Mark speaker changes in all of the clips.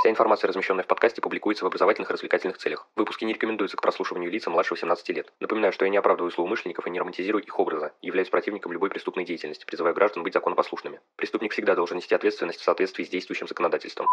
Speaker 1: Вся информация, размещенная в подкасте, публикуется в образовательных и развлекательных целях. Выпуски не рекомендуются к прослушиванию лица младше 18 лет. Напоминаю, что я не оправдываю злоумышленников и не романтизирую их образа, являюсь противником любой преступной деятельности, призываю граждан быть законопослушными. Преступник всегда должен нести ответственность в соответствии с действующим законодательством.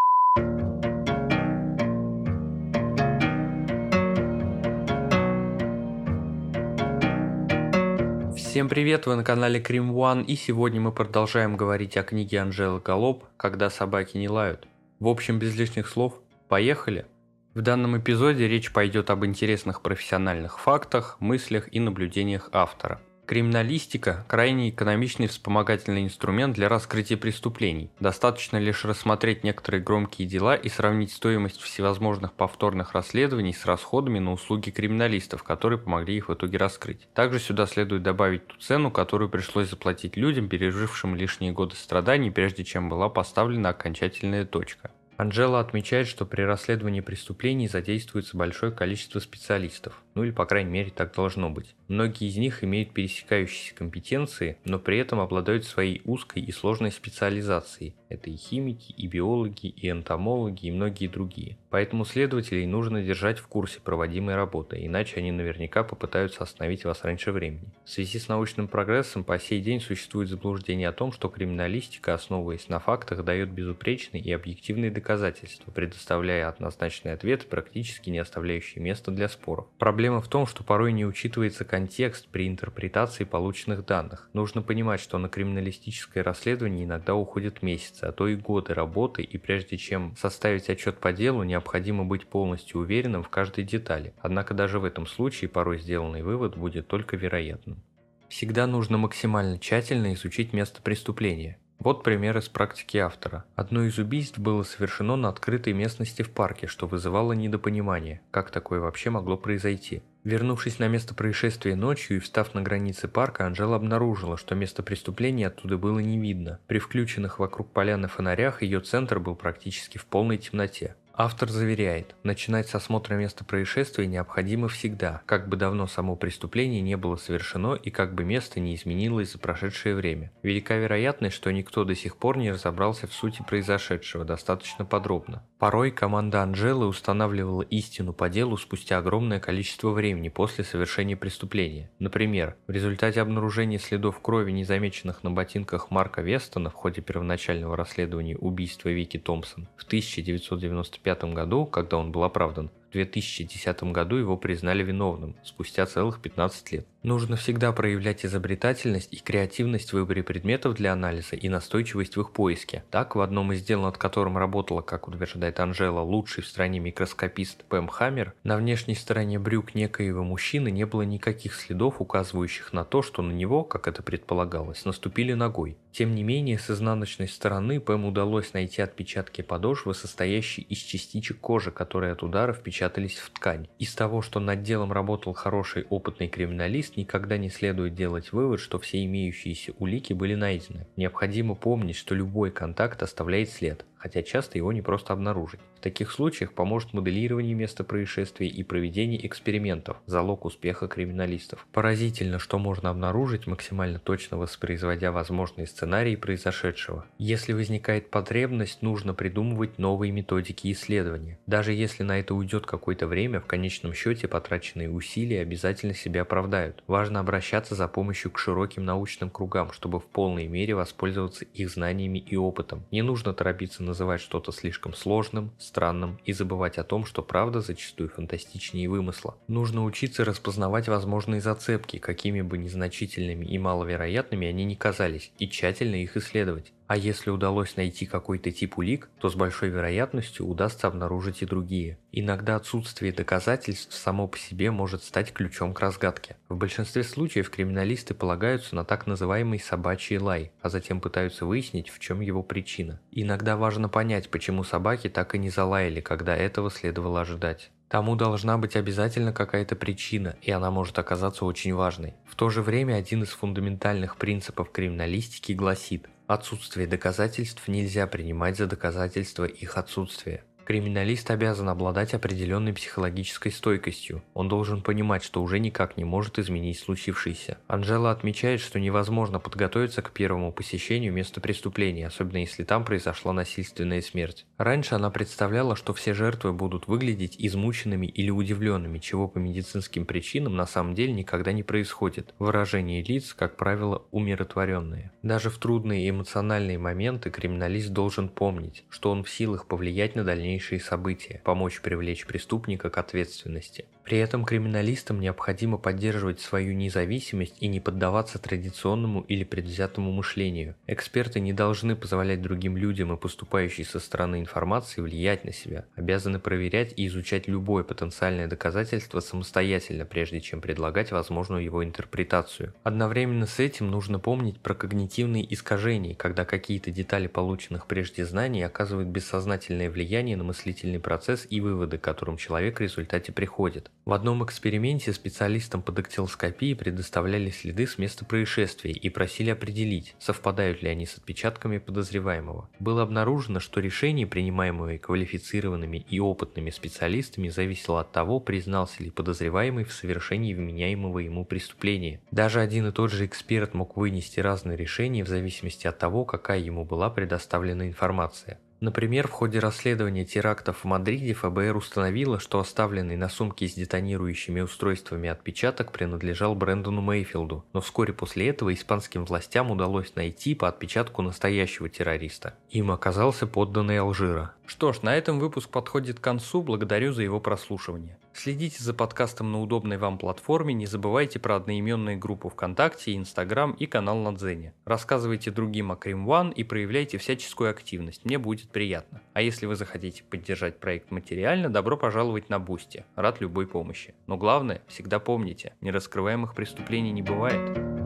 Speaker 2: Всем привет, вы на канале Крим One, и сегодня мы продолжаем говорить о книге Анжелы Голоб «Когда собаки не лают». В общем, без лишних слов, поехали! В данном эпизоде речь пойдет об интересных профессиональных фактах, мыслях и наблюдениях автора. Криминалистика – крайне экономичный вспомогательный инструмент для раскрытия преступлений. Достаточно лишь рассмотреть некоторые громкие дела и сравнить стоимость всевозможных повторных расследований с расходами на услуги криминалистов, которые помогли их в итоге раскрыть. Также сюда следует добавить ту цену, которую пришлось заплатить людям, пережившим лишние годы страданий, прежде чем была поставлена окончательная точка. Анжела отмечает, что при расследовании преступлений задействуется большое количество специалистов, ну или по крайней мере так должно быть. Многие из них имеют пересекающиеся компетенции, но при этом обладают своей узкой и сложной специализацией. Это и химики, и биологи, и энтомологи, и многие другие. Поэтому следователей нужно держать в курсе проводимой работы, иначе они наверняка попытаются остановить вас раньше времени. В связи с научным прогрессом по сей день существует заблуждение о том, что криминалистика, основываясь на фактах, дает безупречные и объективные доказательства, предоставляя однозначный ответ, практически не оставляющий места для споров. Проблема в том, что порой не учитывается контекст при интерпретации полученных данных. Нужно понимать, что на криминалистическое расследование иногда уходят месяцы, а то и годы работы, и прежде чем составить отчет по делу, необходимо быть полностью уверенным в каждой детали. Однако даже в этом случае порой сделанный вывод будет только вероятным. Всегда нужно максимально тщательно изучить место преступления. Вот пример из практики автора. Одно из убийств было совершено на открытой местности в парке, что вызывало недопонимание, как такое вообще могло произойти. Вернувшись на место происшествия ночью и встав на границе парка, Анжела обнаружила, что место преступления оттуда было не видно. При включенных вокруг поляны фонарях ее центр был практически в полной темноте. Автор заверяет, начинать с осмотра места происшествия необходимо всегда, как бы давно само преступление не было совершено и как бы место не изменилось за прошедшее время. Велика вероятность, что никто до сих пор не разобрался в сути произошедшего достаточно подробно. Порой команда Анжелы устанавливала истину по делу спустя огромное количество времени после совершения преступления. Например, в результате обнаружения следов крови, незамеченных на ботинках Марка Вестона в ходе первоначального расследования убийства Вики Томпсон в 1995 1995 году, когда он был оправдан, в 2010 году его признали виновным, спустя целых 15 лет. Нужно всегда проявлять изобретательность и креативность в выборе предметов для анализа и настойчивость в их поиске. Так, в одном из дел, над которым работала, как утверждает Анжела, лучший в стране микроскопист Пэм Хаммер, на внешней стороне брюк некоего мужчины не было никаких следов, указывающих на то, что на него, как это предполагалось, наступили ногой. Тем не менее, с изнаночной стороны Пэм удалось найти отпечатки подошвы, состоящие из частичек кожи, которые от удара впечатались в ткань. Из того, что над делом работал хороший опытный криминалист, никогда не следует делать вывод, что все имеющиеся улики были найдены. Необходимо помнить, что любой контакт оставляет след, хотя часто его не просто обнаружить. В таких случаях поможет моделирование места происшествия и проведение экспериментов, залог успеха криминалистов. Поразительно, что можно обнаружить, максимально точно воспроизводя возможные сценарии произошедшего. Если возникает потребность, нужно придумывать новые методики исследования. Даже если на это уйдет какое-то время, в конечном счете потраченные усилия обязательно себя оправдают. Важно обращаться за помощью к широким научным кругам, чтобы в полной мере воспользоваться их знаниями и опытом. Не нужно торопиться называть что-то слишком сложным, странным и забывать о том, что правда зачастую фантастичнее вымысла. Нужно учиться распознавать возможные зацепки, какими бы незначительными и маловероятными они ни казались, и тщательно их исследовать. А если удалось найти какой-то тип улик, то с большой вероятностью удастся обнаружить и другие. Иногда отсутствие доказательств само по себе может стать ключом к разгадке. В большинстве случаев криминалисты полагаются на так называемый собачий лай, а затем пытаются выяснить, в чем его причина. Иногда важно понять, почему собаки так и не залаяли, когда этого следовало ожидать. Тому должна быть обязательно какая-то причина, и она может оказаться очень важной. В то же время один из фундаментальных принципов криминалистики гласит, Отсутствие доказательств нельзя принимать за доказательство их отсутствия. Криминалист обязан обладать определенной психологической стойкостью. Он должен понимать, что уже никак не может изменить случившееся. Анжела отмечает, что невозможно подготовиться к первому посещению места преступления, особенно если там произошла насильственная смерть. Раньше она представляла, что все жертвы будут выглядеть измученными или удивленными, чего по медицинским причинам на самом деле никогда не происходит. Выражение лиц, как правило, умиротворенные. Даже в трудные эмоциональные моменты криминалист должен помнить, что он в силах повлиять на дальнейшее дальнейшие события, помочь привлечь преступника к ответственности. При этом криминалистам необходимо поддерживать свою независимость и не поддаваться традиционному или предвзятому мышлению. Эксперты не должны позволять другим людям и поступающей со стороны информации влиять на себя, обязаны проверять и изучать любое потенциальное доказательство самостоятельно, прежде чем предлагать возможную его интерпретацию. Одновременно с этим нужно помнить про когнитивные искажения, когда какие-то детали полученных прежде знаний оказывают бессознательное влияние на мыслительный процесс и выводы, к которым человек в результате приходит. В одном эксперименте специалистам по дактилоскопии предоставляли следы с места происшествия и просили определить, совпадают ли они с отпечатками подозреваемого. Было обнаружено, что решение, принимаемое квалифицированными и опытными специалистами, зависело от того, признался ли подозреваемый в совершении вменяемого ему преступления. Даже один и тот же эксперт мог вынести разные решения в зависимости от того, какая ему была предоставлена информация. Например, в ходе расследования терактов в Мадриде ФБР установило, что оставленный на сумке с детонирующими устройствами отпечаток принадлежал Брэндону Мейфилду, но вскоре после этого испанским властям удалось найти по отпечатку настоящего террориста. Им оказался подданный Алжира. Что ж, на этом выпуск подходит к концу, благодарю за его прослушивание. Следите за подкастом на удобной вам платформе, не забывайте про одноименные группы ВКонтакте, Инстаграм и канал на Дзене. Рассказывайте другим о Crime One и проявляйте всяческую активность, мне будет приятно. А если вы захотите поддержать проект материально, добро пожаловать на Бусти, рад любой помощи. Но главное, всегда помните, нераскрываемых преступлений не бывает.